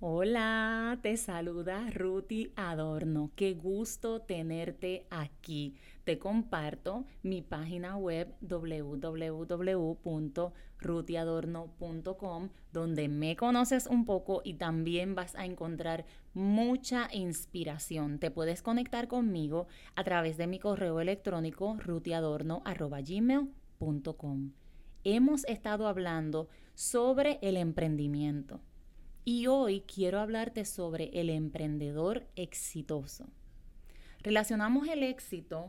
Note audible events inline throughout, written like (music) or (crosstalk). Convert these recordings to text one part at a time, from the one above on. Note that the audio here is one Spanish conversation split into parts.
Hola, te saluda Ruti Adorno. Qué gusto tenerte aquí. Te comparto mi página web www.rutiadorno.com donde me conoces un poco y también vas a encontrar mucha inspiración. Te puedes conectar conmigo a través de mi correo electrónico rutiadorno.gmail.com. Hemos estado hablando sobre el emprendimiento y hoy quiero hablarte sobre el emprendedor exitoso. Relacionamos el éxito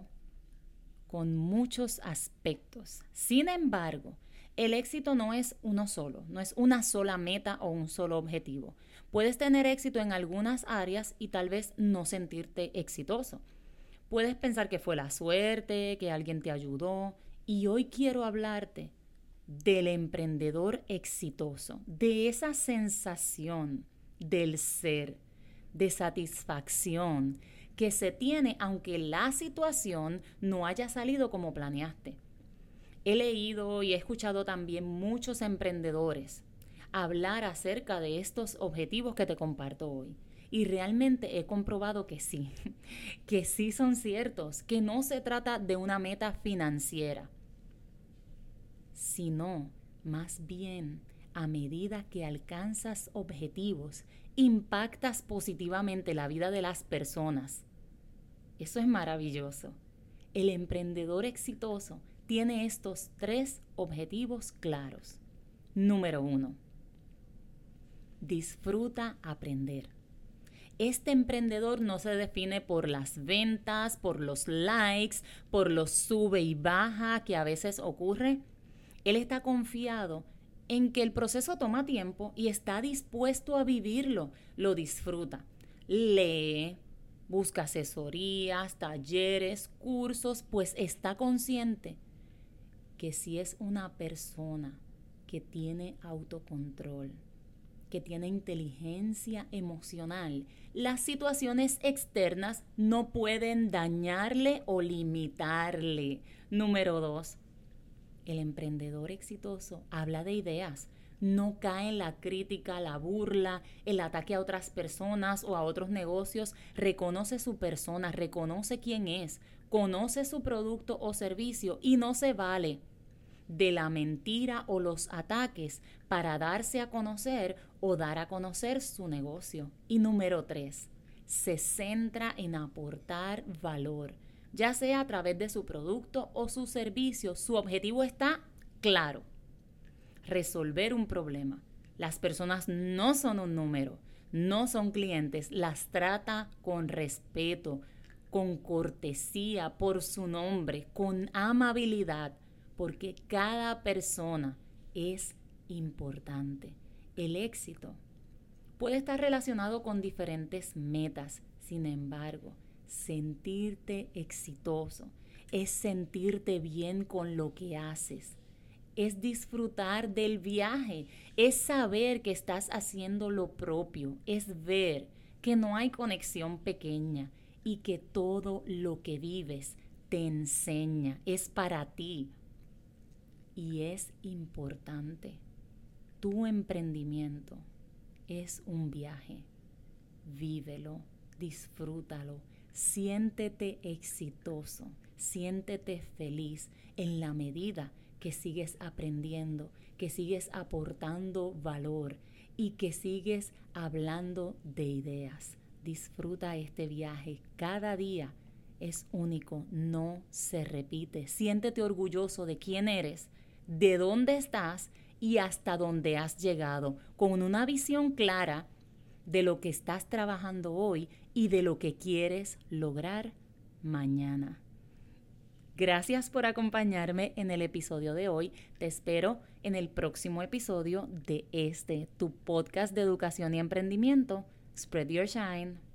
con muchos aspectos. Sin embargo, el éxito no es uno solo, no es una sola meta o un solo objetivo. Puedes tener éxito en algunas áreas y tal vez no sentirte exitoso. Puedes pensar que fue la suerte, que alguien te ayudó. Y hoy quiero hablarte del emprendedor exitoso, de esa sensación del ser, de satisfacción que se tiene aunque la situación no haya salido como planeaste. He leído y he escuchado también muchos emprendedores hablar acerca de estos objetivos que te comparto hoy. Y realmente he comprobado que sí, (laughs) que sí son ciertos, que no se trata de una meta financiera, sino más bien a medida que alcanzas objetivos, impactas positivamente la vida de las personas. Eso es maravilloso. El emprendedor exitoso tiene estos tres objetivos claros. Número uno, disfruta aprender. Este emprendedor no se define por las ventas, por los likes, por los sube y baja que a veces ocurre. Él está confiado en que el proceso toma tiempo y está dispuesto a vivirlo, lo disfruta. Lee, busca asesorías, talleres, cursos, pues está consciente que si es una persona que tiene autocontrol, que tiene inteligencia emocional, las situaciones externas no pueden dañarle o limitarle. Número dos, el emprendedor exitoso habla de ideas, no cae en la crítica, la burla, el ataque a otras personas o a otros negocios, reconoce su persona, reconoce quién es, conoce su producto o servicio y no se vale de la mentira o los ataques para darse a conocer o dar a conocer su negocio. Y número tres, se centra en aportar valor ya sea a través de su producto o su servicio, su objetivo está claro, resolver un problema. Las personas no son un número, no son clientes, las trata con respeto, con cortesía por su nombre, con amabilidad, porque cada persona es importante. El éxito puede estar relacionado con diferentes metas, sin embargo, sentirte exitoso, es sentirte bien con lo que haces, es disfrutar del viaje, es saber que estás haciendo lo propio, es ver que no hay conexión pequeña y que todo lo que vives te enseña, es para ti y es importante. Tu emprendimiento es un viaje, vívelo, disfrútalo Siéntete exitoso, siéntete feliz en la medida que sigues aprendiendo, que sigues aportando valor y que sigues hablando de ideas. Disfruta este viaje. Cada día es único, no se repite. Siéntete orgulloso de quién eres, de dónde estás y hasta dónde has llegado, con una visión clara de lo que estás trabajando hoy y de lo que quieres lograr mañana. Gracias por acompañarme en el episodio de hoy. Te espero en el próximo episodio de este, tu podcast de educación y emprendimiento, Spread Your Shine.